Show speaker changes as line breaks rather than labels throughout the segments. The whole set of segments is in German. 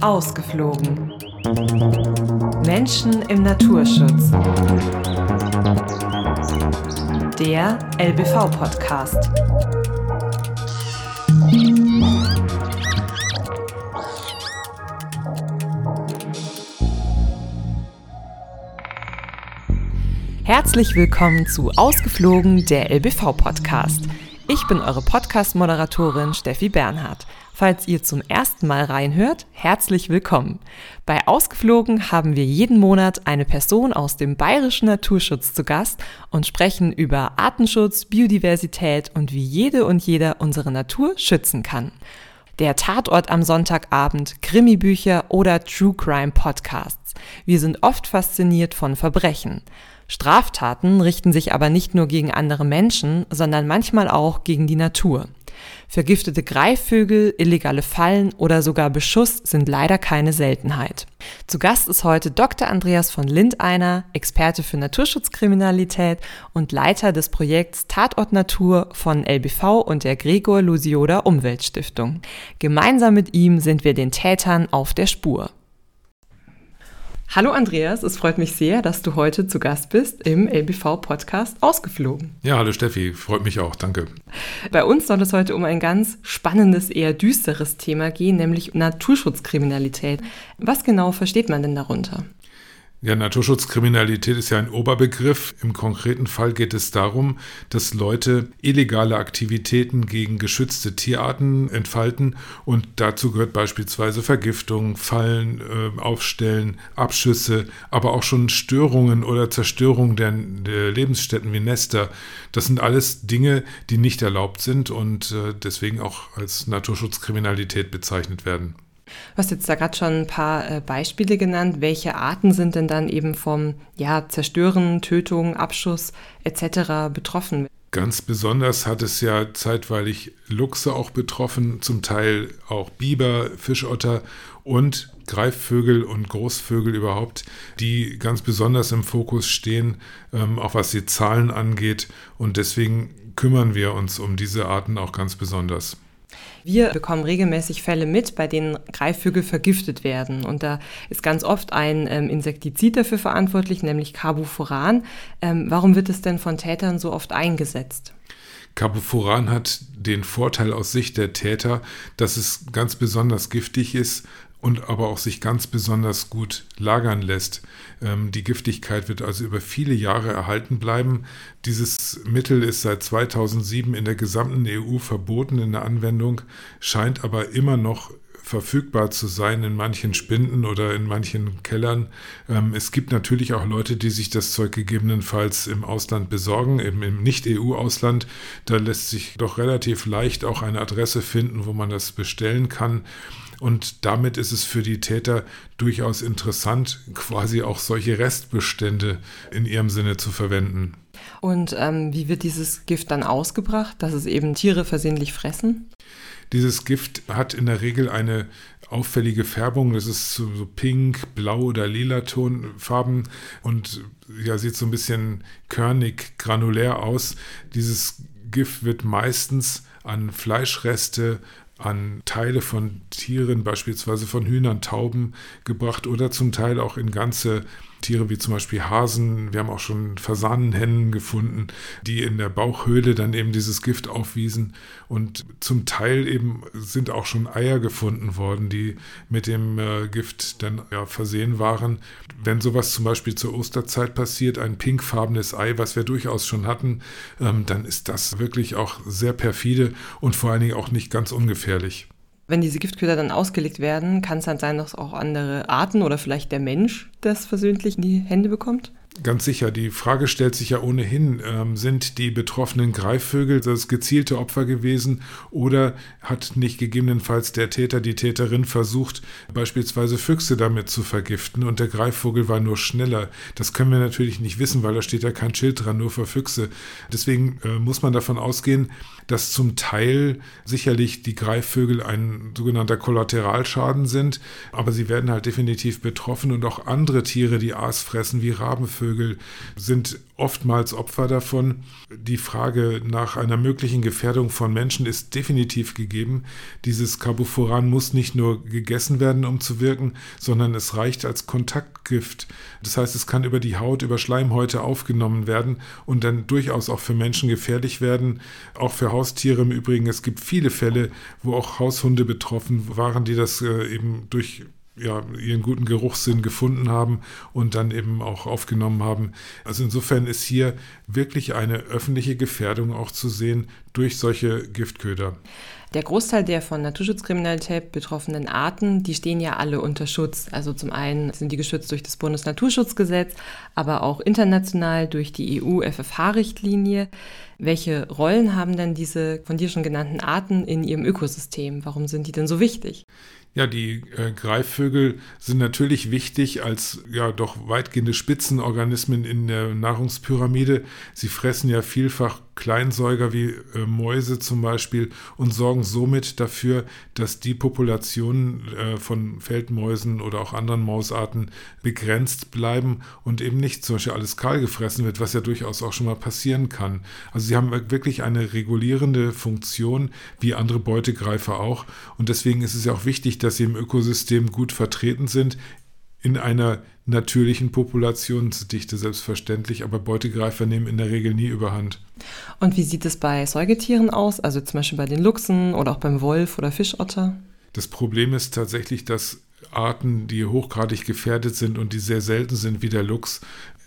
Ausgeflogen. Menschen im Naturschutz. Der LBV-Podcast. Herzlich willkommen zu Ausgeflogen, der LBV-Podcast. Ich bin eure Podcast-Moderatorin Steffi Bernhard. Falls ihr zum ersten Mal reinhört, herzlich willkommen. Bei Ausgeflogen haben wir jeden Monat eine Person aus dem bayerischen Naturschutz zu Gast und sprechen über Artenschutz, Biodiversität und wie jede und jeder unsere Natur schützen kann. Der Tatort am Sonntagabend, Krimibücher oder True Crime Podcasts. Wir sind oft fasziniert von Verbrechen. Straftaten richten sich aber nicht nur gegen andere Menschen, sondern manchmal auch gegen die Natur. Vergiftete Greifvögel, illegale Fallen oder sogar Beschuss sind leider keine Seltenheit. Zu Gast ist heute Dr. Andreas von Lindeiner, Experte für Naturschutzkriminalität und Leiter des Projekts Tatort Natur von LBV und der Gregor Lusioda Umweltstiftung. Gemeinsam mit ihm sind wir den Tätern auf der Spur. Hallo Andreas, es freut mich sehr, dass du heute zu Gast bist im LBV-Podcast Ausgeflogen.
Ja, hallo Steffi, freut mich auch, danke.
Bei uns soll es heute um ein ganz spannendes, eher düsteres Thema gehen, nämlich Naturschutzkriminalität. Was genau versteht man denn darunter?
Ja, Naturschutzkriminalität ist ja ein Oberbegriff. Im konkreten Fall geht es darum, dass Leute illegale Aktivitäten gegen geschützte Tierarten entfalten und dazu gehört beispielsweise Vergiftung, Fallen äh, aufstellen, Abschüsse, aber auch schon Störungen oder Zerstörung der, der, Lebensstätten wie Nester. Das sind alles Dinge, die nicht erlaubt sind und äh, deswegen auch als Naturschutzkriminalität bezeichnet werden.
Du hast jetzt da gerade schon ein paar äh, Beispiele genannt. Welche Arten sind denn dann eben vom ja, Zerstören, Tötung, Abschuss etc. betroffen?
Ganz besonders hat es ja zeitweilig Luchse auch betroffen, zum Teil auch Biber, Fischotter und Greifvögel und Großvögel überhaupt, die ganz besonders im Fokus stehen, ähm, auch was die Zahlen angeht. Und deswegen kümmern wir uns um diese Arten auch ganz besonders.
Wir bekommen regelmäßig Fälle mit, bei denen Greifvögel vergiftet werden. Und da ist ganz oft ein ähm, Insektizid dafür verantwortlich, nämlich Carbofuran. Ähm, warum wird es denn von Tätern so oft eingesetzt?
Carbofuran hat den Vorteil aus Sicht der Täter, dass es ganz besonders giftig ist und aber auch sich ganz besonders gut lagern lässt. Ähm, die Giftigkeit wird also über viele Jahre erhalten bleiben. Dieses Mittel ist seit 2007 in der gesamten EU verboten in der Anwendung, scheint aber immer noch verfügbar zu sein in manchen Spinden oder in manchen Kellern. Ähm, es gibt natürlich auch Leute, die sich das Zeug gegebenenfalls im Ausland besorgen, eben im Nicht-EU-Ausland. Da lässt sich doch relativ leicht auch eine Adresse finden, wo man das bestellen kann. Und damit ist es für die Täter durchaus interessant, quasi auch solche Restbestände in ihrem Sinne zu verwenden.
Und ähm, wie wird dieses Gift dann ausgebracht, dass es eben Tiere versehentlich fressen?
Dieses Gift hat in der Regel eine auffällige Färbung. Das ist so, so pink, blau oder lila Tonfarben und ja, sieht so ein bisschen körnig, granulär aus. Dieses Gift wird meistens an Fleischreste, an Teile von Tieren, beispielsweise von Hühnern, Tauben gebracht oder zum Teil auch in ganze Tiere wie zum Beispiel Hasen. Wir haben auch schon Fasanenhennen gefunden, die in der Bauchhöhle dann eben dieses Gift aufwiesen. Und zum Teil eben sind auch schon Eier gefunden worden, die mit dem äh, Gift dann ja, versehen waren. Wenn sowas zum Beispiel zur Osterzeit passiert, ein pinkfarbenes Ei, was wir durchaus schon hatten, ähm, dann ist das wirklich auch sehr perfide und vor allen Dingen auch nicht ganz ungefährlich.
Wenn diese Giftköder dann ausgelegt werden, kann es dann sein, dass auch andere Arten oder vielleicht der Mensch das versöhnlich in die Hände bekommt?
Ganz sicher. Die Frage stellt sich ja ohnehin, ähm, sind die betroffenen Greifvögel das gezielte Opfer gewesen oder hat nicht gegebenenfalls der Täter, die Täterin versucht, beispielsweise Füchse damit zu vergiften und der Greifvogel war nur schneller? Das können wir natürlich nicht wissen, weil da steht ja kein Schild dran, nur für Füchse. Deswegen äh, muss man davon ausgehen, dass zum Teil sicherlich die Greifvögel ein sogenannter Kollateralschaden sind, aber sie werden halt definitiv betroffen und auch andere Tiere, die Aas fressen, wie Rabenvögel, sind oftmals Opfer davon. Die Frage nach einer möglichen Gefährdung von Menschen ist definitiv gegeben. Dieses Carbofuran muss nicht nur gegessen werden, um zu wirken, sondern es reicht als Kontaktgift. Das heißt, es kann über die Haut, über Schleimhäute aufgenommen werden und dann durchaus auch für Menschen gefährlich werden, auch für Haustiere im Übrigen. Es gibt viele Fälle, wo auch Haushunde betroffen waren, die das äh, eben durch ja, ihren guten Geruchssinn gefunden haben und dann eben auch aufgenommen haben. Also insofern ist hier wirklich eine öffentliche Gefährdung auch zu sehen durch solche Giftköder.
Der Großteil der von Naturschutzkriminalität betroffenen Arten, die stehen ja alle unter Schutz. Also zum einen sind die geschützt durch das Bundesnaturschutzgesetz, aber auch international durch die EU-FFH-Richtlinie. Welche Rollen haben denn diese von dir schon genannten Arten in ihrem Ökosystem? Warum sind die denn so wichtig?
Ja, die äh, Greifvögel sind natürlich wichtig als ja doch weitgehende Spitzenorganismen in der Nahrungspyramide. Sie fressen ja vielfach Kleinsäuger wie äh, Mäuse zum Beispiel und sorgen somit dafür, dass die Populationen äh, von Feldmäusen oder auch anderen Mausarten begrenzt bleiben und eben nicht zum Beispiel alles kahl gefressen wird, was ja durchaus auch schon mal passieren kann. Also sie haben wirklich eine regulierende Funktion, wie andere Beutegreifer auch. Und deswegen ist es ja auch wichtig, dass sie im Ökosystem gut vertreten sind, in einer natürlichen Populationsdichte selbstverständlich, aber Beutegreifer nehmen in der Regel nie überhand.
Und wie sieht es bei Säugetieren aus, also zum Beispiel bei den Luchsen oder auch beim Wolf oder Fischotter?
Das Problem ist tatsächlich, dass Arten, die hochgradig gefährdet sind und die sehr selten sind, wie der Luchs,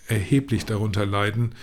erheblich darunter leiden.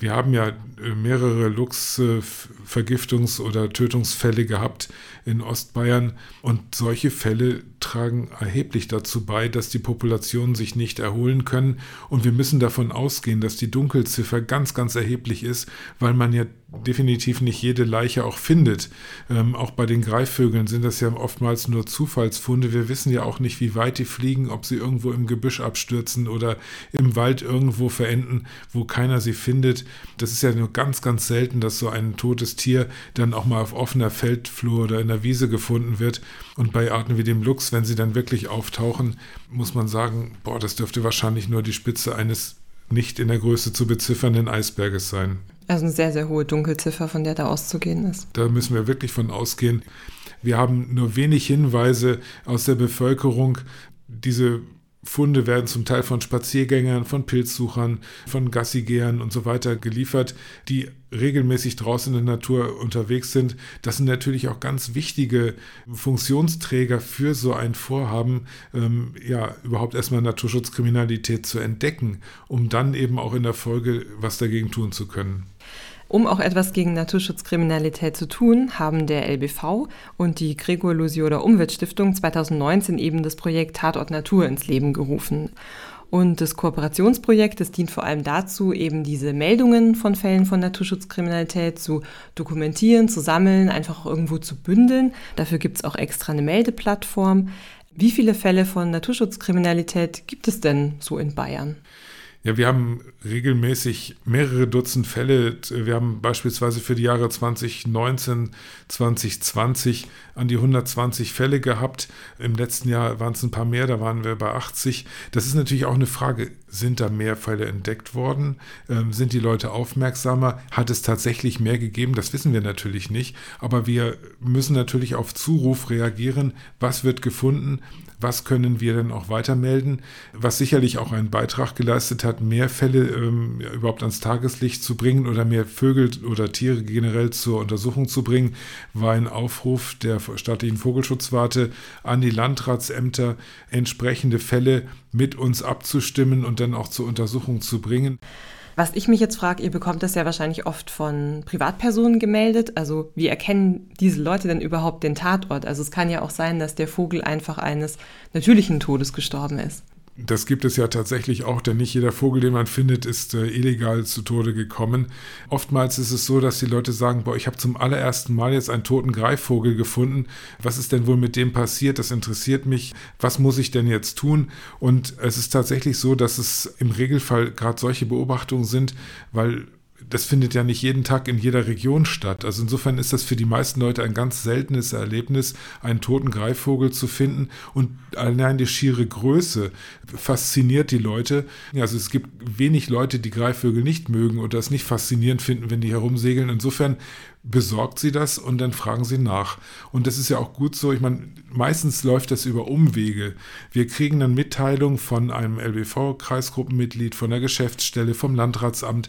Wir haben ja äh, mehrere Luchsvergiftungs- oder Tötungsfälle gehabt in Ostbayern und solche Fälle tragen erheblich dazu bei, dass die Populationen sich nicht erholen können. Und wir müssen davon ausgehen, dass die Dunkelziffer ganz, ganz erheblich ist, weil man ja definitiv nicht jede Leiche auch findet. Ähm, auch bei den Greifvögeln sind das ja oftmals nur Zufallsfunde. Wir wissen ja auch nicht, wie weit die fliegen, ob sie irgendwo im Gebüsch abstürzen oder im Wald irgendwo verenden, wo keiner sie findet. Das ist ja nur ganz, ganz selten, dass so ein totes Tier dann auch mal auf offener Feldflur oder in der Wiese gefunden wird. Und bei Arten wie dem Luchs, wenn sie dann wirklich auftauchen, muss man sagen, boah, das dürfte wahrscheinlich nur die Spitze eines nicht in der Größe zu beziffernden Eisberges sein.
Also eine sehr, sehr hohe Dunkelziffer, von der da auszugehen ist.
Da müssen wir wirklich von ausgehen. Wir haben nur wenig Hinweise aus der Bevölkerung. Diese Funde werden zum Teil von Spaziergängern, von Pilzsuchern, von Gassigehern und so weiter geliefert, die regelmäßig draußen in der Natur unterwegs sind. Das sind natürlich auch ganz wichtige Funktionsträger für so ein Vorhaben, ähm, ja, überhaupt erstmal Naturschutzkriminalität zu entdecken, um dann eben auch in der Folge was dagegen tun zu können.
Um auch etwas gegen Naturschutzkriminalität zu tun, haben der LBV und die Gregor Lusioder Umweltstiftung 2019 eben das Projekt Tatort Natur ins Leben gerufen. Und das Kooperationsprojekt, das dient vor allem dazu, eben diese Meldungen von Fällen von Naturschutzkriminalität zu dokumentieren, zu sammeln, einfach auch irgendwo zu bündeln. Dafür gibt es auch extra eine Meldeplattform. Wie viele Fälle von Naturschutzkriminalität gibt es denn so in Bayern?
Ja, wir haben regelmäßig mehrere Dutzend Fälle. Wir haben beispielsweise für die Jahre 2019, 2020 an die 120 Fälle gehabt. Im letzten Jahr waren es ein paar mehr, da waren wir bei 80. Das ist natürlich auch eine Frage, sind da mehr Fälle entdeckt worden? Ähm, sind die Leute aufmerksamer? Hat es tatsächlich mehr gegeben? Das wissen wir natürlich nicht. Aber wir müssen natürlich auf Zuruf reagieren. Was wird gefunden? Was können wir denn auch weitermelden? Was sicherlich auch einen Beitrag geleistet hat, mehr Fälle ähm, überhaupt ans Tageslicht zu bringen oder mehr Vögel oder Tiere generell zur Untersuchung zu bringen, war ein Aufruf der staatlichen Vogelschutzwarte an die Landratsämter, entsprechende Fälle mit uns abzustimmen und dann auch zur Untersuchung zu bringen.
Was ich mich jetzt frage, ihr bekommt das ja wahrscheinlich oft von Privatpersonen gemeldet. Also wie erkennen diese Leute denn überhaupt den Tatort? Also es kann ja auch sein, dass der Vogel einfach eines natürlichen Todes gestorben ist.
Das gibt es ja tatsächlich auch, denn nicht jeder Vogel, den man findet, ist äh, illegal zu Tode gekommen. Oftmals ist es so, dass die Leute sagen, boah, ich habe zum allerersten Mal jetzt einen toten Greifvogel gefunden. Was ist denn wohl mit dem passiert? Das interessiert mich. Was muss ich denn jetzt tun? Und es ist tatsächlich so, dass es im Regelfall gerade solche Beobachtungen sind, weil das findet ja nicht jeden Tag in jeder Region statt. Also insofern ist das für die meisten Leute ein ganz seltenes Erlebnis, einen toten Greifvogel zu finden. Und allein die schiere Größe fasziniert die Leute. Also es gibt wenig Leute, die Greifvögel nicht mögen oder es nicht faszinierend finden, wenn die herumsegeln. Insofern besorgt sie das und dann fragen sie nach. Und das ist ja auch gut so. Ich meine, meistens läuft das über Umwege. Wir kriegen dann Mitteilung von einem LBV-Kreisgruppenmitglied, von der Geschäftsstelle, vom Landratsamt,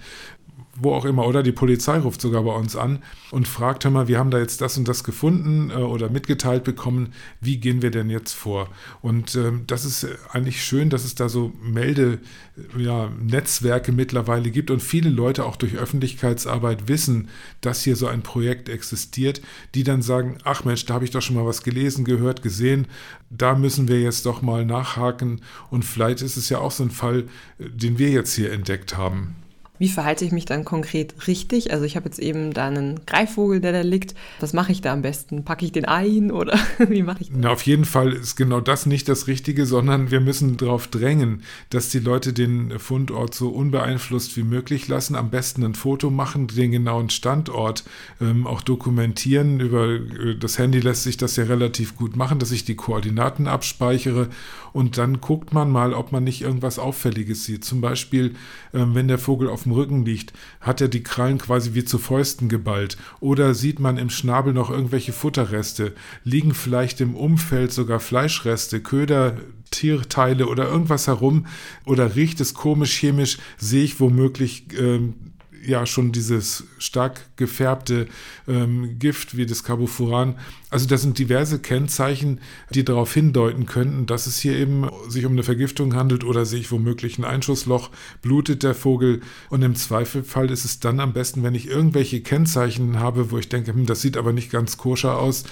wo auch immer, oder die Polizei ruft sogar bei uns an und fragt, hör mal, wir haben da jetzt das und das gefunden äh, oder mitgeteilt bekommen, wie gehen wir denn jetzt vor? Und ähm, das ist eigentlich schön, dass es da so Melde-Netzwerke ja, mittlerweile gibt und viele Leute auch durch Öffentlichkeitsarbeit wissen, dass hier so ein Projekt existiert, die dann sagen, ach Mensch, da habe ich doch schon mal was gelesen, gehört, gesehen, da müssen wir jetzt doch mal nachhaken und vielleicht ist es ja auch so ein Fall, äh, den wir jetzt hier entdeckt haben.
Wie verhalte ich mich dann konkret richtig? Also ich habe jetzt eben da einen Greifvogel, der da liegt. Was mache ich da am besten? Packe ich den ein oder wie mache ich das?
Na, auf jeden Fall ist genau das nicht das Richtige, sondern wir müssen darauf drängen, dass die Leute den Fundort so unbeeinflusst wie möglich lassen. Am besten ein Foto machen, den genauen Standort ähm, auch dokumentieren. Über äh, das Handy lässt sich das ja relativ gut machen, dass ich die Koordinaten abspeichere und dann guckt man mal, ob man nicht irgendwas Auffälliges sieht. Zum Beispiel, ähm, wenn der Vogel auf dem Rücken liegt, hat er die Krallen quasi wie zu Fäusten geballt. Oder sieht man im Schnabel noch irgendwelche Futterreste? Liegen vielleicht im Umfeld sogar Fleischreste, Köder, Tierteile oder irgendwas herum? Oder riecht es komisch chemisch? Sehe ich womöglich ähm, ja schon dieses stark gefärbte ähm, Gift wie das Carbofuran. Also das sind diverse Kennzeichen, die darauf hindeuten könnten, dass es hier eben sich um eine Vergiftung handelt oder sich womöglich ein Einschussloch, blutet der Vogel. Und im Zweifelfall ist es dann am besten, wenn ich irgendwelche Kennzeichen habe, wo ich denke, hm, das sieht aber nicht ganz koscher aus,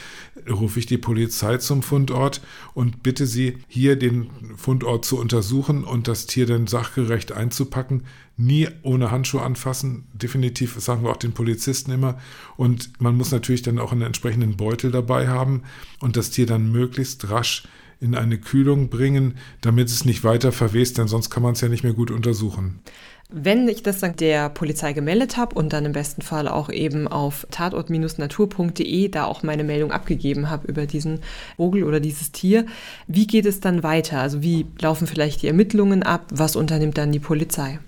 rufe ich die Polizei zum Fundort und bitte sie, hier den Fundort zu untersuchen und das Tier dann sachgerecht einzupacken nie ohne Handschuhe anfassen. Definitiv sagen wir auch den Polizisten immer. Und man muss natürlich dann auch einen entsprechenden Beutel dabei haben und das Tier dann möglichst rasch in eine Kühlung bringen, damit es nicht weiter verwest, denn sonst kann man es ja nicht mehr gut untersuchen.
Wenn ich das dann der Polizei gemeldet habe und dann im besten Fall auch eben auf tatort-natur.de da auch meine Meldung abgegeben habe über diesen Vogel oder dieses Tier, wie geht es dann weiter? Also wie laufen vielleicht die Ermittlungen ab? Was unternimmt dann die Polizei?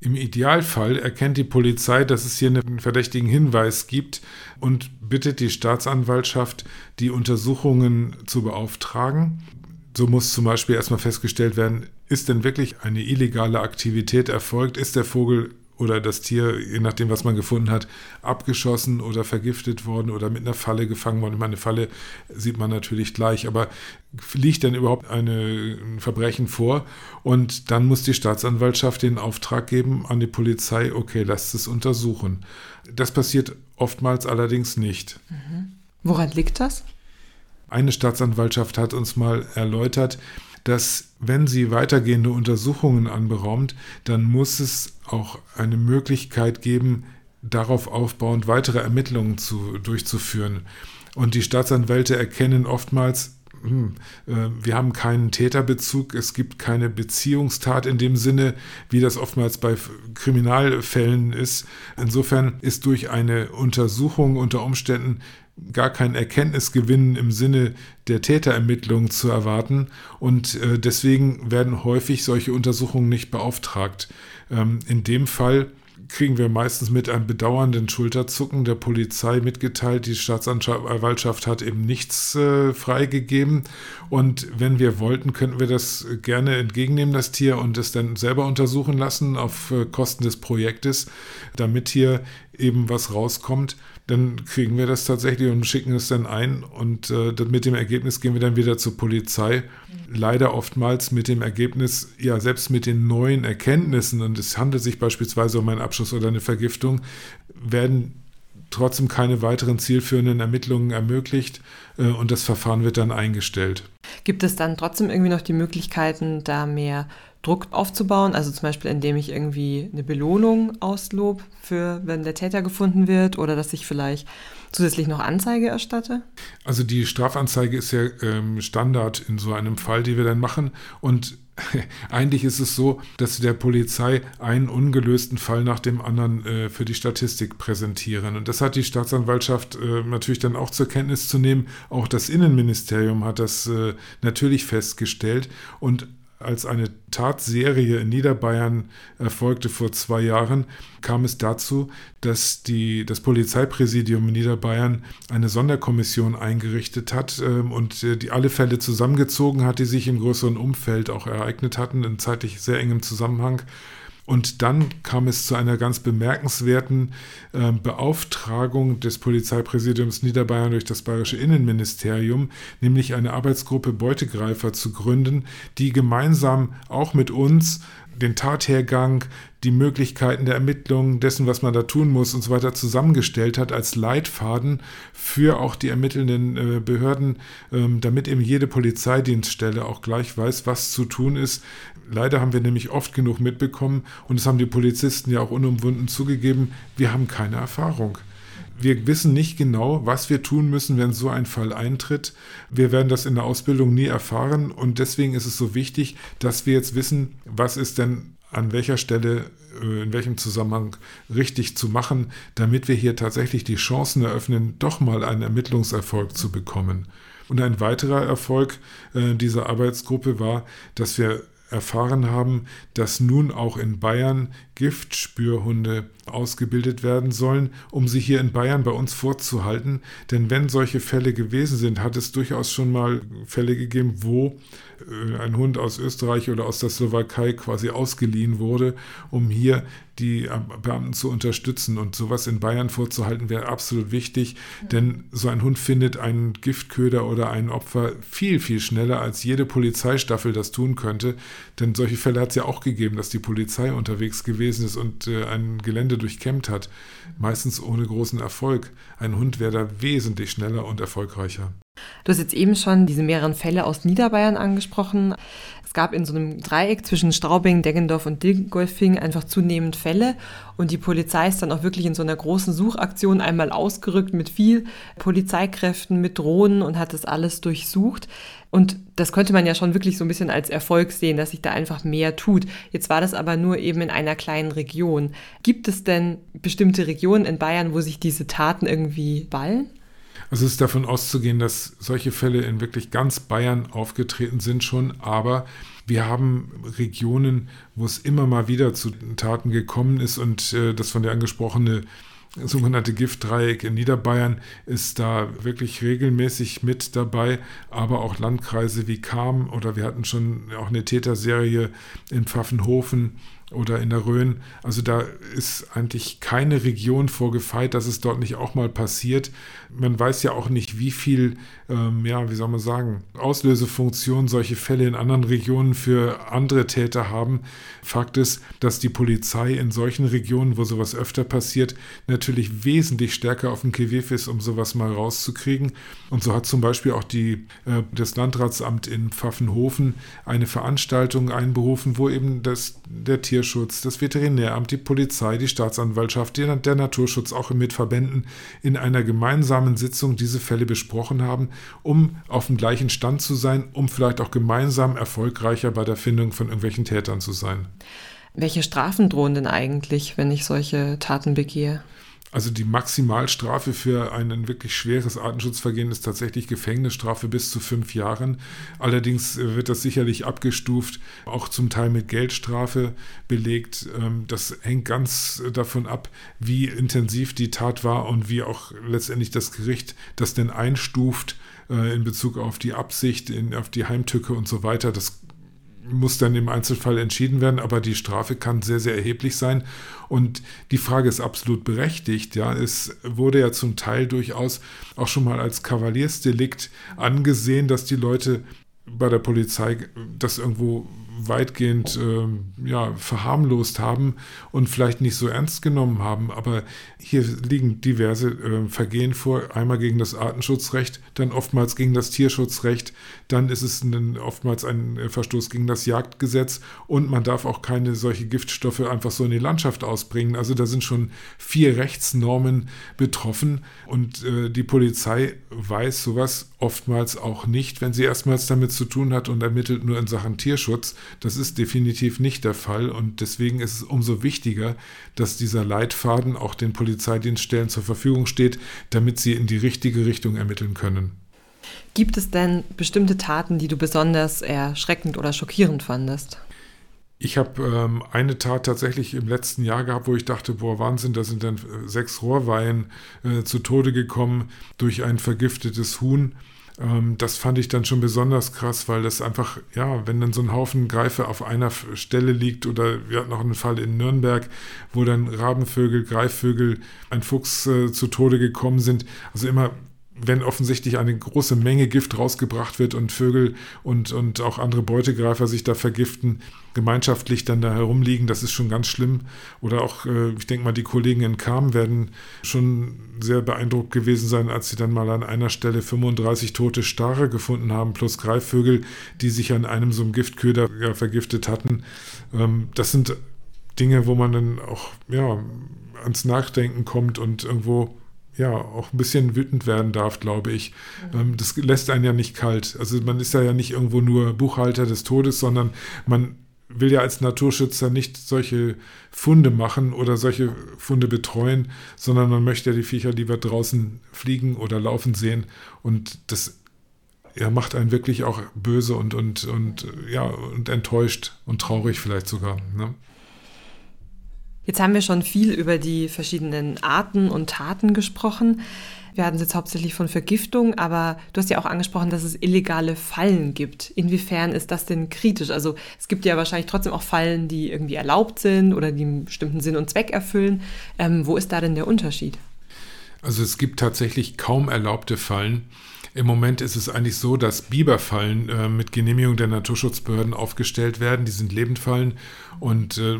Im Idealfall erkennt die Polizei, dass es hier einen verdächtigen Hinweis gibt und bittet die Staatsanwaltschaft, die Untersuchungen zu beauftragen. So muss zum Beispiel erstmal festgestellt werden, ist denn wirklich eine illegale Aktivität erfolgt? Ist der Vogel oder das Tier, je nachdem, was man gefunden hat, abgeschossen oder vergiftet worden oder mit einer Falle gefangen worden. Ich meine, eine Falle sieht man natürlich gleich, aber liegt denn überhaupt eine, ein Verbrechen vor? Und dann muss die Staatsanwaltschaft den Auftrag geben an die Polizei, okay, lasst es untersuchen. Das passiert oftmals allerdings nicht.
Mhm. Woran liegt das?
Eine Staatsanwaltschaft hat uns mal erläutert, dass wenn sie weitergehende Untersuchungen anberaumt, dann muss es auch eine Möglichkeit geben, darauf aufbauend weitere Ermittlungen zu, durchzuführen. Und die Staatsanwälte erkennen oftmals, hm, äh, wir haben keinen Täterbezug, es gibt keine Beziehungstat in dem Sinne, wie das oftmals bei Kriminalfällen ist. Insofern ist durch eine Untersuchung unter Umständen gar kein Erkenntnisgewinn im Sinne der Täterermittlungen zu erwarten und äh, deswegen werden häufig solche Untersuchungen nicht beauftragt. Ähm, in dem Fall kriegen wir meistens mit einem bedauernden Schulterzucken der Polizei mitgeteilt, die Staatsanwaltschaft hat eben nichts äh, freigegeben. Und wenn wir wollten, könnten wir das gerne entgegennehmen, das Tier, und es dann selber untersuchen lassen auf äh, Kosten des Projektes, damit hier eben was rauskommt dann kriegen wir das tatsächlich und schicken es dann ein und äh, mit dem Ergebnis gehen wir dann wieder zur Polizei. Mhm. Leider oftmals mit dem Ergebnis, ja, selbst mit den neuen Erkenntnissen, und es handelt sich beispielsweise um einen Abschuss oder eine Vergiftung, werden trotzdem keine weiteren zielführenden Ermittlungen ermöglicht äh, und das Verfahren wird dann eingestellt.
Gibt es dann trotzdem irgendwie noch die Möglichkeiten, da mehr Druck aufzubauen? Also zum Beispiel, indem ich irgendwie eine Belohnung auslob, für wenn der Täter gefunden wird oder dass ich vielleicht zusätzlich noch Anzeige erstatte?
Also die Strafanzeige ist ja ähm, Standard in so einem Fall, die wir dann machen und eigentlich ist es so, dass wir der Polizei einen ungelösten Fall nach dem anderen äh, für die Statistik präsentieren. Und das hat die Staatsanwaltschaft äh, natürlich dann auch zur Kenntnis zu nehmen. Auch das Innenministerium hat das äh, natürlich festgestellt. Und als eine Tatserie in Niederbayern erfolgte vor zwei Jahren, kam es dazu, dass die, das Polizeipräsidium in Niederbayern eine Sonderkommission eingerichtet hat ähm, und äh, die alle Fälle zusammengezogen hat, die sich im größeren Umfeld auch ereignet hatten, in zeitlich sehr engem Zusammenhang und dann kam es zu einer ganz bemerkenswerten äh, Beauftragung des Polizeipräsidiums Niederbayern durch das Bayerische Innenministerium, nämlich eine Arbeitsgruppe Beutegreifer zu gründen, die gemeinsam auch mit uns den Tathergang, die Möglichkeiten der Ermittlung, dessen, was man da tun muss und so weiter zusammengestellt hat als Leitfaden für auch die ermittelnden äh, Behörden, ähm, damit eben jede Polizeidienststelle auch gleich weiß, was zu tun ist, Leider haben wir nämlich oft genug mitbekommen und es haben die Polizisten ja auch unumwunden zugegeben, wir haben keine Erfahrung. Wir wissen nicht genau, was wir tun müssen, wenn so ein Fall eintritt. Wir werden das in der Ausbildung nie erfahren und deswegen ist es so wichtig, dass wir jetzt wissen, was ist denn an welcher Stelle, äh, in welchem Zusammenhang richtig zu machen, damit wir hier tatsächlich die Chancen eröffnen, doch mal einen Ermittlungserfolg zu bekommen. Und ein weiterer Erfolg äh, dieser Arbeitsgruppe war, dass wir erfahren haben, dass nun auch in Bayern Giftspürhunde ausgebildet werden sollen, um sie hier in Bayern bei uns vorzuhalten. Denn wenn solche Fälle gewesen sind, hat es durchaus schon mal Fälle gegeben, wo ein Hund aus Österreich oder aus der Slowakei quasi ausgeliehen wurde, um hier die Beamten zu unterstützen. Und sowas in Bayern vorzuhalten wäre absolut wichtig, denn so ein Hund findet einen Giftköder oder ein Opfer viel, viel schneller, als jede Polizeistaffel das tun könnte. Denn solche Fälle hat es ja auch gegeben, dass die Polizei unterwegs gewesen ist und äh, ein Gelände durchkämmt hat, meistens ohne großen Erfolg. Ein Hund wäre da wesentlich schneller und erfolgreicher.
Du hast jetzt eben schon diese mehreren Fälle aus Niederbayern angesprochen. Es gab in so einem Dreieck zwischen Straubing, Deggendorf und Dingolfing einfach zunehmend Fälle und die Polizei ist dann auch wirklich in so einer großen Suchaktion einmal ausgerückt mit viel Polizeikräften, mit Drohnen und hat das alles durchsucht. Und das könnte man ja schon wirklich so ein bisschen als Erfolg sehen, dass sich da einfach mehr tut. Jetzt war das aber nur eben in einer kleinen Region. Gibt es denn bestimmte Regionen in Bayern, wo sich diese Taten irgendwie ballen?
Es ist davon auszugehen, dass solche Fälle in wirklich ganz Bayern aufgetreten sind schon, aber wir haben Regionen, wo es immer mal wieder zu Taten gekommen ist und äh, das von der angesprochene sogenannte Giftdreieck in Niederbayern ist da wirklich regelmäßig mit dabei, aber auch Landkreise wie Kam oder wir hatten schon auch eine Täterserie in Pfaffenhofen oder in der Rhön. Also da ist eigentlich keine Region vorgefeit, dass es dort nicht auch mal passiert. Man weiß ja auch nicht, wie viel, ähm, ja, wie soll man sagen, Auslösefunktion solche Fälle in anderen Regionen für andere Täter haben. Fakt ist, dass die Polizei in solchen Regionen, wo sowas öfter passiert, natürlich wesentlich stärker auf dem Kiviv ist, um sowas mal rauszukriegen. Und so hat zum Beispiel auch die, äh, das Landratsamt in Pfaffenhofen eine Veranstaltung einberufen, wo eben das, der Tier Tierschutz, das Veterinäramt, die Polizei, die Staatsanwaltschaft, der Naturschutz auch mit Verbänden in einer gemeinsamen Sitzung diese Fälle besprochen haben, um auf dem gleichen Stand zu sein, um vielleicht auch gemeinsam erfolgreicher bei der Findung von irgendwelchen Tätern zu sein.
Welche Strafen drohen denn eigentlich, wenn ich solche Taten begehe?
Also die Maximalstrafe für ein wirklich schweres Artenschutzvergehen ist tatsächlich Gefängnisstrafe bis zu fünf Jahren. Allerdings äh, wird das sicherlich abgestuft, auch zum Teil mit Geldstrafe belegt. Ähm, das hängt ganz davon ab, wie intensiv die Tat war und wie auch letztendlich das Gericht das denn einstuft äh, in Bezug auf die Absicht, auf die Heimtücke und so weiter. Das muss dann im Einzelfall entschieden werden, aber die Strafe kann sehr, sehr erheblich sein. Und die Frage ist absolut berechtigt. Ja, es wurde ja zum Teil durchaus auch schon mal als Kavaliersdelikt angesehen, dass die Leute bei der Polizei das irgendwo weitgehend äh, ja, verharmlost haben und vielleicht nicht so ernst genommen haben. Aber hier liegen diverse äh, Vergehen vor. Einmal gegen das Artenschutzrecht, dann oftmals gegen das Tierschutzrecht, dann ist es ein, oftmals ein Verstoß gegen das Jagdgesetz und man darf auch keine solche Giftstoffe einfach so in die Landschaft ausbringen. Also da sind schon vier Rechtsnormen betroffen und äh, die Polizei weiß sowas oftmals auch nicht, wenn sie erstmals damit zu tun hat und ermittelt nur in Sachen Tierschutz. Das ist definitiv nicht der Fall und deswegen ist es umso wichtiger, dass dieser Leitfaden auch den Polizeidienststellen zur Verfügung steht, damit sie in die richtige Richtung ermitteln können.
Gibt es denn bestimmte Taten, die du besonders erschreckend oder schockierend fandest?
Ich habe ähm, eine Tat tatsächlich im letzten Jahr gehabt, wo ich dachte, boah, Wahnsinn, da sind dann äh, sechs Rohrweihen äh, zu Tode gekommen durch ein vergiftetes Huhn. Ähm, das fand ich dann schon besonders krass, weil das einfach, ja, wenn dann so ein Haufen Greife auf einer Stelle liegt oder wir hatten noch einen Fall in Nürnberg, wo dann Rabenvögel, Greifvögel, ein Fuchs äh, zu Tode gekommen sind. Also immer wenn offensichtlich eine große Menge Gift rausgebracht wird und Vögel und, und auch andere Beutegreifer sich da vergiften, gemeinschaftlich dann da herumliegen, das ist schon ganz schlimm. Oder auch, äh, ich denke mal, die Kollegen in Kam werden schon sehr beeindruckt gewesen sein, als sie dann mal an einer Stelle 35 tote Stare gefunden haben, plus Greifvögel, die sich an einem so einem Giftköder vergiftet hatten. Ähm, das sind Dinge, wo man dann auch ja, ans Nachdenken kommt und irgendwo ja auch ein bisschen wütend werden darf, glaube ich. Mhm. Das lässt einen ja nicht kalt. Also man ist ja nicht irgendwo nur Buchhalter des Todes, sondern man will ja als Naturschützer nicht solche Funde machen oder solche Funde betreuen, sondern man möchte ja die Viecher lieber draußen fliegen oder laufen sehen. Und das ja, macht einen wirklich auch böse und, und, und, ja, und enttäuscht und traurig vielleicht sogar. Ne?
Jetzt haben wir schon viel über die verschiedenen Arten und Taten gesprochen. Wir hatten jetzt hauptsächlich von Vergiftung, aber du hast ja auch angesprochen, dass es illegale Fallen gibt. Inwiefern ist das denn kritisch? Also es gibt ja wahrscheinlich trotzdem auch Fallen, die irgendwie erlaubt sind oder die einen bestimmten Sinn und Zweck erfüllen. Ähm, wo ist da denn der Unterschied?
Also es gibt tatsächlich kaum erlaubte Fallen. Im Moment ist es eigentlich so, dass Biberfallen äh, mit Genehmigung der Naturschutzbehörden aufgestellt werden. Die sind Lebendfallen und äh,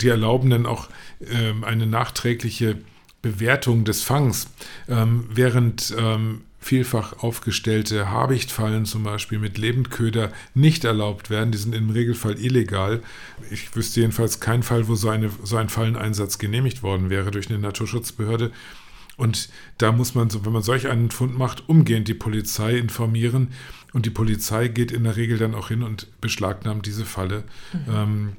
die erlauben dann auch äh, eine nachträgliche Bewertung des Fangs, ähm, während ähm, vielfach aufgestellte Habichtfallen zum Beispiel mit Lebendköder nicht erlaubt werden. Die sind im Regelfall illegal. Ich wüsste jedenfalls keinen Fall, wo so, eine, so ein Falleneinsatz genehmigt worden wäre durch eine Naturschutzbehörde. Und da muss man, wenn man solch einen Fund macht, umgehend die Polizei informieren. Und die Polizei geht in der Regel dann auch hin und beschlagnahmt diese Falle, mhm. ähm,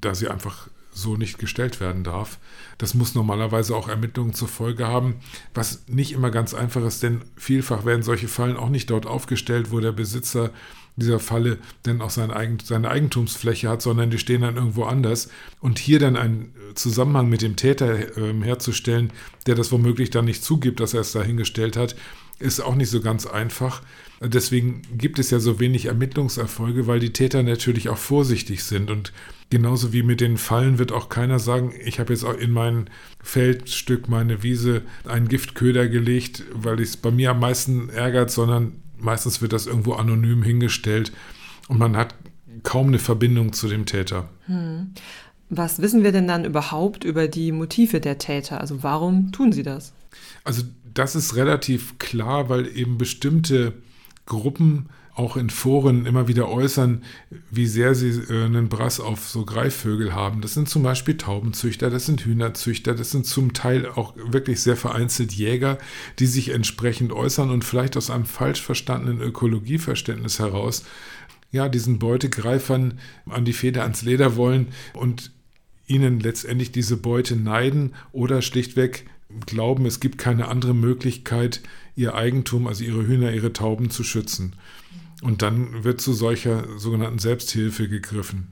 da sie einfach so nicht gestellt werden darf. Das muss normalerweise auch Ermittlungen zur Folge haben, was nicht immer ganz einfach ist, denn vielfach werden solche Fallen auch nicht dort aufgestellt, wo der Besitzer dieser Falle denn auch sein Eigen, seine Eigentumsfläche hat, sondern die stehen dann irgendwo anders. Und hier dann einen Zusammenhang mit dem Täter äh, herzustellen, der das womöglich dann nicht zugibt, dass er es dahingestellt hat, ist auch nicht so ganz einfach. Deswegen gibt es ja so wenig Ermittlungserfolge, weil die Täter natürlich auch vorsichtig sind. Und genauso wie mit den Fallen wird auch keiner sagen, ich habe jetzt auch in mein Feldstück, meine Wiese einen Giftköder gelegt, weil es bei mir am meisten ärgert, sondern meistens wird das irgendwo anonym hingestellt und man hat kaum eine Verbindung zu dem Täter. Hm.
Was wissen wir denn dann überhaupt über die Motive der Täter? Also warum tun sie das?
Also das ist relativ klar, weil eben bestimmte Gruppen auch in Foren immer wieder äußern, wie sehr sie äh, einen Brass auf so Greifvögel haben. Das sind zum Beispiel Taubenzüchter, das sind Hühnerzüchter, das sind zum Teil auch wirklich sehr vereinzelt Jäger, die sich entsprechend äußern und vielleicht aus einem falsch verstandenen Ökologieverständnis heraus ja, diesen Beutegreifern an die Feder ans Leder wollen und ihnen letztendlich diese Beute neiden oder schlichtweg glauben, es gibt keine andere Möglichkeit, ihr Eigentum, also ihre Hühner, ihre Tauben zu schützen. Und dann wird zu solcher sogenannten Selbsthilfe gegriffen.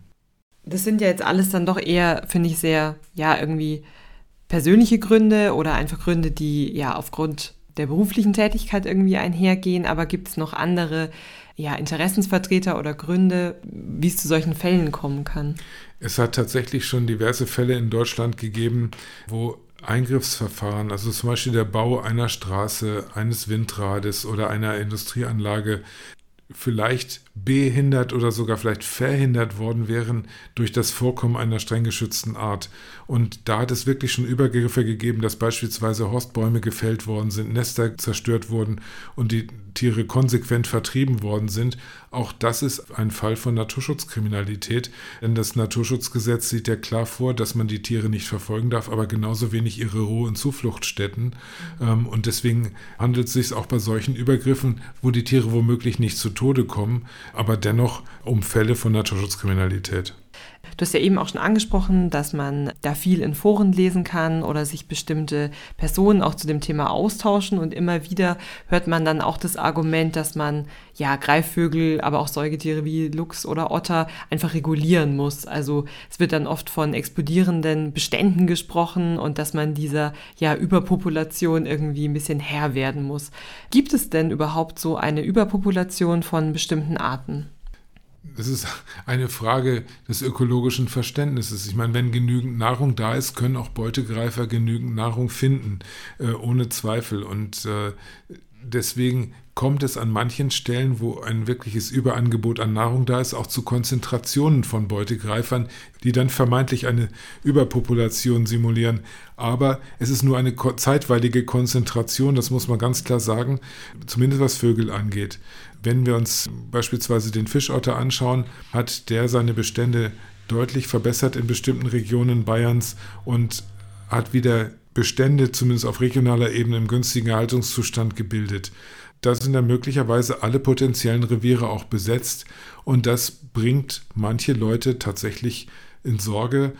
Das sind ja jetzt alles dann doch eher, finde ich, sehr, ja, irgendwie persönliche Gründe oder einfach Gründe, die ja aufgrund der beruflichen Tätigkeit irgendwie einhergehen. Aber gibt es noch andere ja, Interessensvertreter oder Gründe, wie es zu solchen Fällen kommen kann?
Es hat tatsächlich schon diverse Fälle in Deutschland gegeben, wo Eingriffsverfahren, also zum Beispiel der Bau einer Straße, eines Windrades oder einer Industrieanlage, vielleicht behindert oder sogar vielleicht verhindert worden wären durch das Vorkommen einer streng geschützten Art. Und da hat es wirklich schon Übergriffe gegeben, dass beispielsweise Horstbäume gefällt worden sind, Nester zerstört wurden und die Tiere konsequent vertrieben worden sind. Auch das ist ein Fall von Naturschutzkriminalität, denn das Naturschutzgesetz sieht ja klar vor, dass man die Tiere nicht verfolgen darf, aber genauso wenig ihre Ruhe- und Zufluchtsstätten. Ähm, und deswegen handelt es sich auch bei solchen Übergriffen, wo die Tiere womöglich nicht zu Tode kommen, aber dennoch um Fälle von Naturschutzkriminalität.
Du hast ja eben auch schon angesprochen, dass man da viel in Foren lesen kann oder sich bestimmte Personen auch zu dem Thema austauschen und immer wieder hört man dann auch das Argument, dass man ja Greifvögel, aber auch Säugetiere wie Luchs oder Otter einfach regulieren muss. Also es wird dann oft von explodierenden Beständen gesprochen und dass man dieser ja Überpopulation irgendwie ein bisschen Herr werden muss. Gibt es denn überhaupt so eine Überpopulation von bestimmten Arten?
Das ist eine Frage des ökologischen Verständnisses. Ich meine, wenn genügend Nahrung da ist, können auch Beutegreifer genügend Nahrung finden, äh, ohne Zweifel. Und äh, deswegen kommt es an manchen Stellen, wo ein wirkliches Überangebot an Nahrung da ist, auch zu Konzentrationen von Beutegreifern, die dann vermeintlich eine Überpopulation simulieren. Aber es ist nur eine zeitweilige Konzentration, das muss man ganz klar sagen, zumindest was Vögel angeht. Wenn wir uns beispielsweise den Fischotter anschauen, hat der seine Bestände deutlich verbessert in bestimmten Regionen Bayerns und hat wieder Bestände, zumindest auf regionaler Ebene, im günstigen Erhaltungszustand gebildet. Da sind dann möglicherweise alle potenziellen Reviere auch besetzt und das bringt manche Leute tatsächlich in Sorge,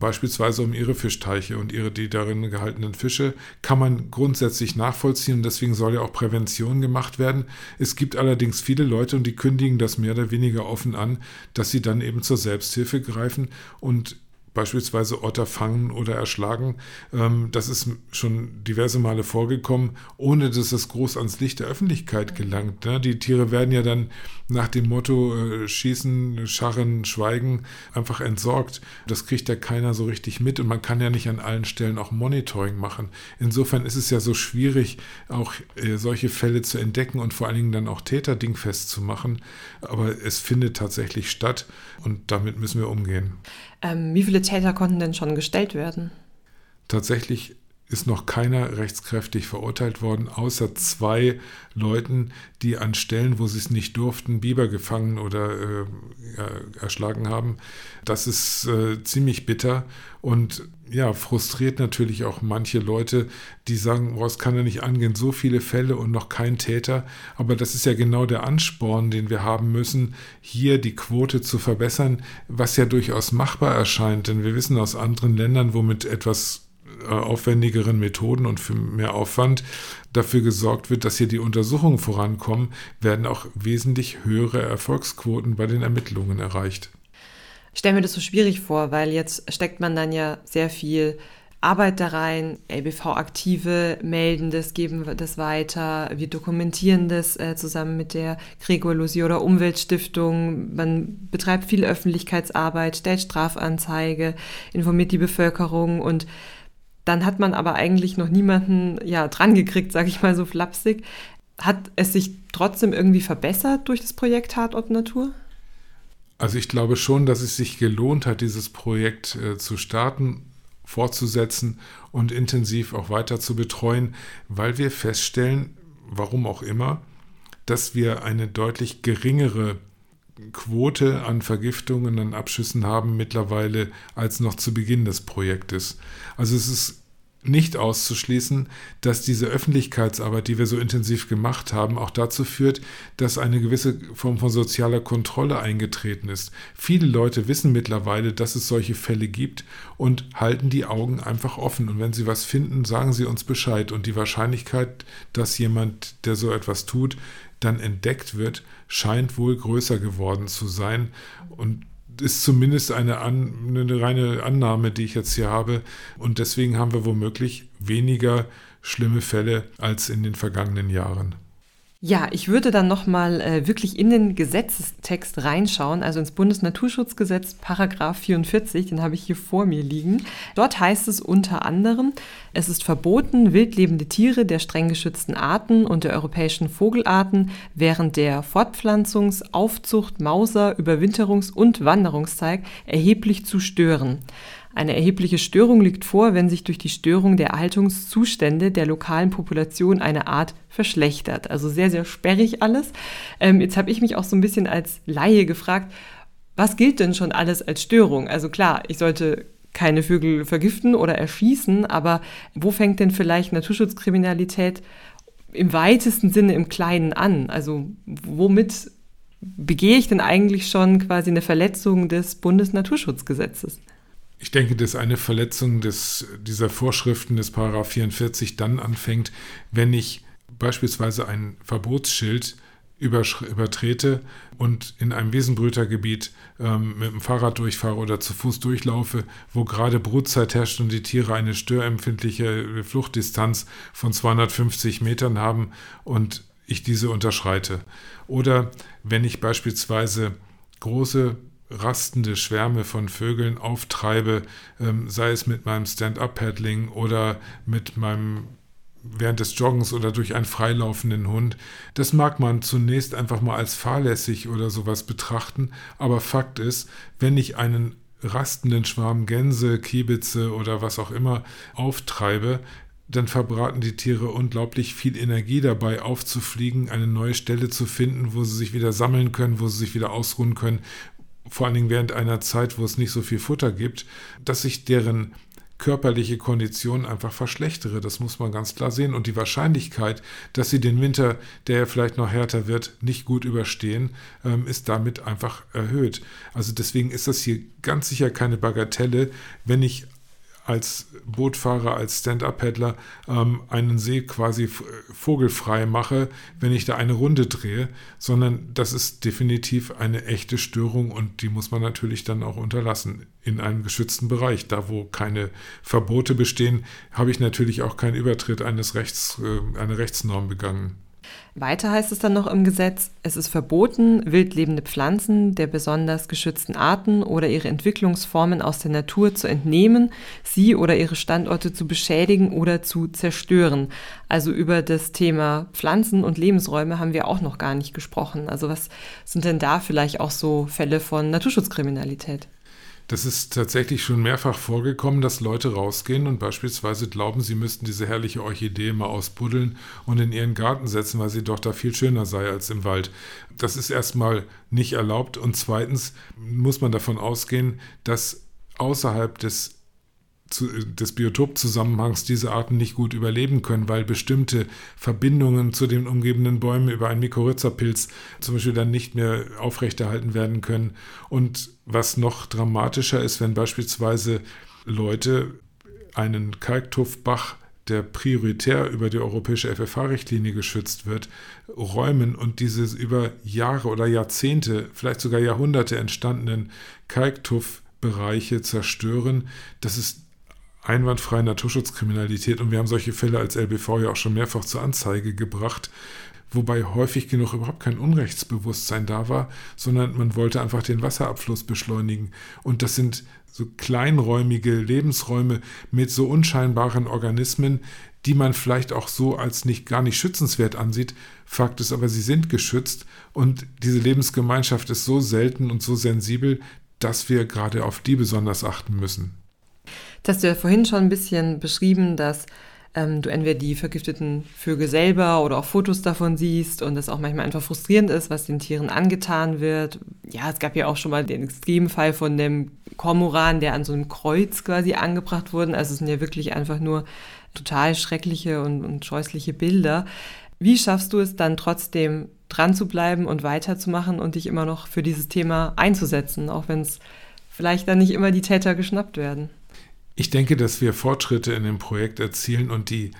beispielsweise um ihre Fischteiche und ihre die darin gehaltenen Fische, kann man grundsätzlich nachvollziehen. Deswegen soll ja auch Prävention gemacht werden. Es gibt allerdings viele Leute und die kündigen das mehr oder weniger offen an, dass sie dann eben zur Selbsthilfe greifen und beispielsweise Otter fangen oder erschlagen. Ähm, das ist schon diverse Male vorgekommen, ohne dass es groß ans Licht der Öffentlichkeit gelangt. Ne? Die Tiere werden ja dann nach dem Motto äh, schießen, scharren, schweigen einfach entsorgt. Das kriegt ja keiner so richtig mit und man kann ja nicht an allen Stellen auch Monitoring machen. Insofern ist es ja so schwierig, auch äh, solche Fälle zu entdecken und vor allen Dingen dann auch Täter dingfest zu machen. Aber es findet tatsächlich statt und damit müssen wir umgehen.
Ähm, wie viele Täter konnten denn schon gestellt werden?
Tatsächlich ist noch keiner rechtskräftig verurteilt worden, außer zwei Leuten, die an Stellen, wo sie es nicht durften, Biber gefangen oder äh, erschlagen haben. Das ist äh, ziemlich bitter und ja, frustriert natürlich auch manche Leute, die sagen, oh, es kann ja nicht angehen, so viele Fälle und noch kein Täter. Aber das ist ja genau der Ansporn, den wir haben müssen, hier die Quote zu verbessern, was ja durchaus machbar erscheint. Denn wir wissen aus anderen Ländern, womit etwas aufwendigeren Methoden und für mehr Aufwand dafür gesorgt wird, dass hier die Untersuchungen vorankommen, werden auch wesentlich höhere Erfolgsquoten bei den Ermittlungen erreicht.
Ich stelle mir das so schwierig vor, weil jetzt steckt man dann ja sehr viel Arbeit da rein, LBV-Aktive melden das, geben das weiter, wir dokumentieren das äh, zusammen mit der Gregor Lusi oder Umweltstiftung, man betreibt viel Öffentlichkeitsarbeit, stellt Strafanzeige, informiert die Bevölkerung und dann hat man aber eigentlich noch niemanden ja, dran gekriegt, sage ich mal so flapsig. Hat es sich trotzdem irgendwie verbessert durch das Projekt Tatort Natur?
Also ich glaube schon, dass es sich gelohnt hat, dieses Projekt äh, zu starten, fortzusetzen und intensiv auch weiter zu betreuen, weil wir feststellen, warum auch immer, dass wir eine deutlich geringere Quote an Vergiftungen, an Abschüssen haben mittlerweile als noch zu Beginn des Projektes. Also es ist nicht auszuschließen, dass diese Öffentlichkeitsarbeit, die wir so intensiv gemacht haben, auch dazu führt, dass eine gewisse Form von sozialer Kontrolle eingetreten ist. Viele Leute wissen mittlerweile, dass es solche Fälle gibt und halten die Augen einfach offen. Und wenn sie was finden, sagen sie uns Bescheid. Und die Wahrscheinlichkeit, dass jemand, der so etwas tut, dann entdeckt wird, scheint wohl größer geworden zu sein. Und ist zumindest eine, An, eine reine Annahme, die ich jetzt hier habe. Und deswegen haben wir womöglich weniger schlimme Fälle als in den vergangenen Jahren.
Ja, ich würde dann nochmal äh, wirklich in den Gesetzestext reinschauen, also ins Bundesnaturschutzgesetz, Paragraph 44, den habe ich hier vor mir liegen. Dort heißt es unter anderem, es ist verboten, wildlebende Tiere der streng geschützten Arten und der europäischen Vogelarten während der Fortpflanzungs-, Aufzucht-, Mauser-, Überwinterungs- und Wanderungszeit erheblich zu stören. Eine erhebliche Störung liegt vor, wenn sich durch die Störung der Erhaltungszustände der lokalen Population eine Art verschlechtert. Also sehr, sehr sperrig alles. Ähm, jetzt habe ich mich auch so ein bisschen als Laie gefragt, was gilt denn schon alles als Störung? Also klar, ich sollte keine Vögel vergiften oder erschießen, aber wo fängt denn vielleicht Naturschutzkriminalität im weitesten Sinne im Kleinen an? Also womit begehe ich denn eigentlich schon quasi eine Verletzung des Bundesnaturschutzgesetzes?
Ich denke, dass eine Verletzung des, dieser Vorschriften des Paragraph 44 dann anfängt, wenn ich beispielsweise ein Verbotsschild übertrete und in einem Wiesenbrütergebiet ähm, mit dem Fahrrad durchfahre oder zu Fuß durchlaufe, wo gerade Brutzeit herrscht und die Tiere eine störempfindliche Fluchtdistanz von 250 Metern haben und ich diese unterschreite. Oder wenn ich beispielsweise große rastende Schwärme von Vögeln auftreibe, ähm, sei es mit meinem Stand-up-Paddling oder mit meinem während des Joggens oder durch einen freilaufenden Hund. Das mag man zunächst einfach mal als fahrlässig oder sowas betrachten, aber Fakt ist, wenn ich einen rastenden Schwarm Gänse, Kiebitze oder was auch immer auftreibe, dann verbraten die Tiere unglaublich viel Energie dabei, aufzufliegen, eine neue Stelle zu finden, wo sie sich wieder sammeln können, wo sie sich wieder ausruhen können, vor allen Dingen während einer Zeit, wo es nicht so viel Futter gibt, dass sich deren körperliche Kondition einfach verschlechtere. Das muss man ganz klar sehen. Und die Wahrscheinlichkeit, dass sie den Winter, der ja vielleicht noch härter wird, nicht gut überstehen, ähm, ist damit einfach erhöht. Also deswegen ist das hier ganz sicher keine Bagatelle, wenn ich als Bootfahrer, als Stand-up-Paddler ähm, einen See quasi vogelfrei mache, wenn ich da eine Runde drehe, sondern das ist definitiv eine echte Störung und die muss man natürlich dann auch unterlassen in einem geschützten Bereich. Da, wo keine Verbote bestehen, habe ich natürlich auch keinen Übertritt eines Rechts, äh, einer Rechtsnorm begangen.
Weiter heißt es dann noch im Gesetz, es ist verboten, wildlebende Pflanzen der besonders geschützten Arten oder ihre Entwicklungsformen aus der Natur zu entnehmen, sie oder ihre Standorte zu beschädigen oder zu zerstören. Also über das Thema Pflanzen und Lebensräume haben wir auch noch gar nicht gesprochen. Also was sind denn da vielleicht auch so Fälle von Naturschutzkriminalität?
Das ist tatsächlich schon mehrfach vorgekommen, dass Leute rausgehen und beispielsweise glauben, sie müssten diese herrliche Orchidee mal ausbuddeln und in ihren Garten setzen, weil sie doch da viel schöner sei als im Wald. Das ist erstmal nicht erlaubt und zweitens muss man davon ausgehen, dass außerhalb des des Biotopzusammenhangs diese Arten nicht gut überleben können, weil bestimmte Verbindungen zu den umgebenden Bäumen über einen Mykorrhizapilz zum Beispiel dann nicht mehr aufrechterhalten werden können. Und was noch dramatischer ist, wenn beispielsweise Leute einen Kalktuffbach der prioritär über die europäische FFH-Richtlinie geschützt wird, räumen und diese über Jahre oder Jahrzehnte, vielleicht sogar Jahrhunderte entstandenen Kalktuff-Bereiche zerstören, das ist einwandfreie Naturschutzkriminalität und wir haben solche Fälle als LBV ja auch schon mehrfach zur Anzeige gebracht, wobei häufig genug überhaupt kein Unrechtsbewusstsein da war, sondern man wollte einfach den Wasserabfluss beschleunigen. Und das sind so kleinräumige Lebensräume mit so unscheinbaren Organismen, die man vielleicht auch so als nicht gar nicht schützenswert ansieht. Fakt ist aber, sie sind geschützt und diese Lebensgemeinschaft ist so selten und so sensibel, dass wir gerade auf die besonders achten müssen.
Das hast du ja vorhin schon ein bisschen beschrieben, dass ähm, du entweder die vergifteten Vögel selber oder auch Fotos davon siehst und das auch manchmal einfach frustrierend ist, was den Tieren angetan wird. Ja, es gab ja auch schon mal den Extremfall von dem Kormoran, der an so einem Kreuz quasi angebracht wurde. Also es sind ja wirklich einfach nur total schreckliche und, und scheußliche Bilder. Wie schaffst du es dann trotzdem dran zu bleiben und weiterzumachen und dich immer noch für dieses Thema einzusetzen, auch wenn es vielleicht dann nicht immer die Täter geschnappt werden?
Ich denke, dass wir Fortschritte in dem Projekt erzielen und die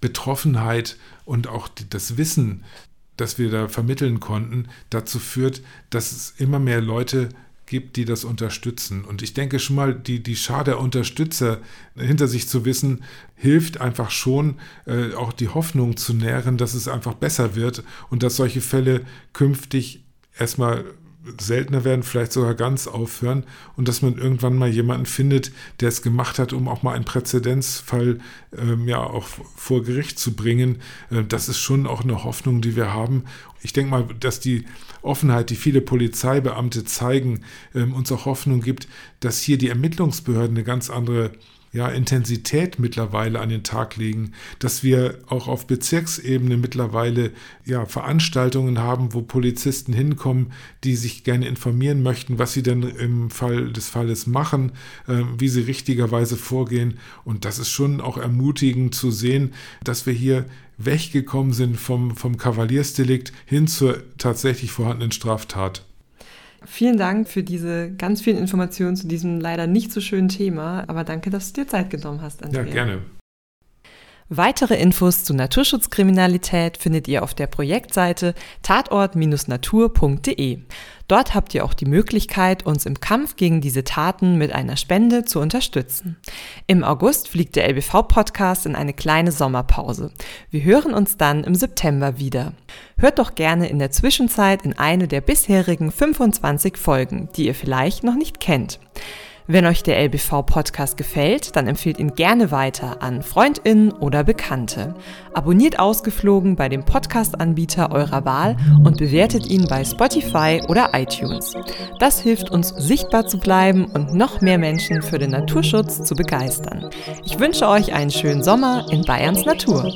Betroffenheit und auch die, das Wissen, das wir da vermitteln konnten, dazu führt, dass es immer mehr Leute gibt, die das unterstützen. Und ich denke schon mal, die, die Schar der Unterstützer hinter sich zu wissen, hilft einfach schon, äh, auch die Hoffnung zu nähren, dass es einfach besser wird und dass solche Fälle künftig erstmal seltener werden, vielleicht sogar ganz aufhören und dass man irgendwann mal jemanden findet, der es gemacht hat, um auch mal einen Präzedenzfall ähm, ja auch vor Gericht zu bringen. Äh, das ist schon auch eine Hoffnung, die wir haben. Ich denke mal, dass die Offenheit, die viele Polizeibeamte zeigen, ähm, uns auch Hoffnung gibt, dass hier die Ermittlungsbehörden eine ganz andere ja, Intensität mittlerweile an den Tag legen, dass wir auch auf Bezirksebene mittlerweile ja, Veranstaltungen haben, wo Polizisten hinkommen, die sich gerne informieren möchten, was sie denn im Fall des Falles machen, äh, wie sie richtigerweise vorgehen. Und das ist schon auch ermutigend zu sehen, dass wir hier weggekommen sind vom, vom Kavaliersdelikt hin zur tatsächlich vorhandenen Straftat.
Vielen Dank für diese ganz vielen Informationen zu diesem leider nicht so schönen Thema, aber danke, dass du dir Zeit genommen hast,
Andrea. Ja, gerne.
Weitere Infos zu Naturschutzkriminalität findet ihr auf der Projektseite tatort-natur.de. Dort habt ihr auch die Möglichkeit, uns im Kampf gegen diese Taten mit einer Spende zu unterstützen. Im August fliegt der LBV-Podcast in eine kleine Sommerpause. Wir hören uns dann im September wieder. Hört doch gerne in der Zwischenzeit in eine der bisherigen 25 Folgen, die ihr vielleicht noch nicht kennt. Wenn euch der LBV-Podcast gefällt, dann empfehlt ihn gerne weiter an Freundinnen oder Bekannte. Abonniert ausgeflogen bei dem Podcast-Anbieter eurer Wahl und bewertet ihn bei Spotify oder iTunes. Das hilft uns, sichtbar zu bleiben und noch mehr Menschen für den Naturschutz zu begeistern. Ich wünsche euch einen schönen Sommer in Bayerns Natur.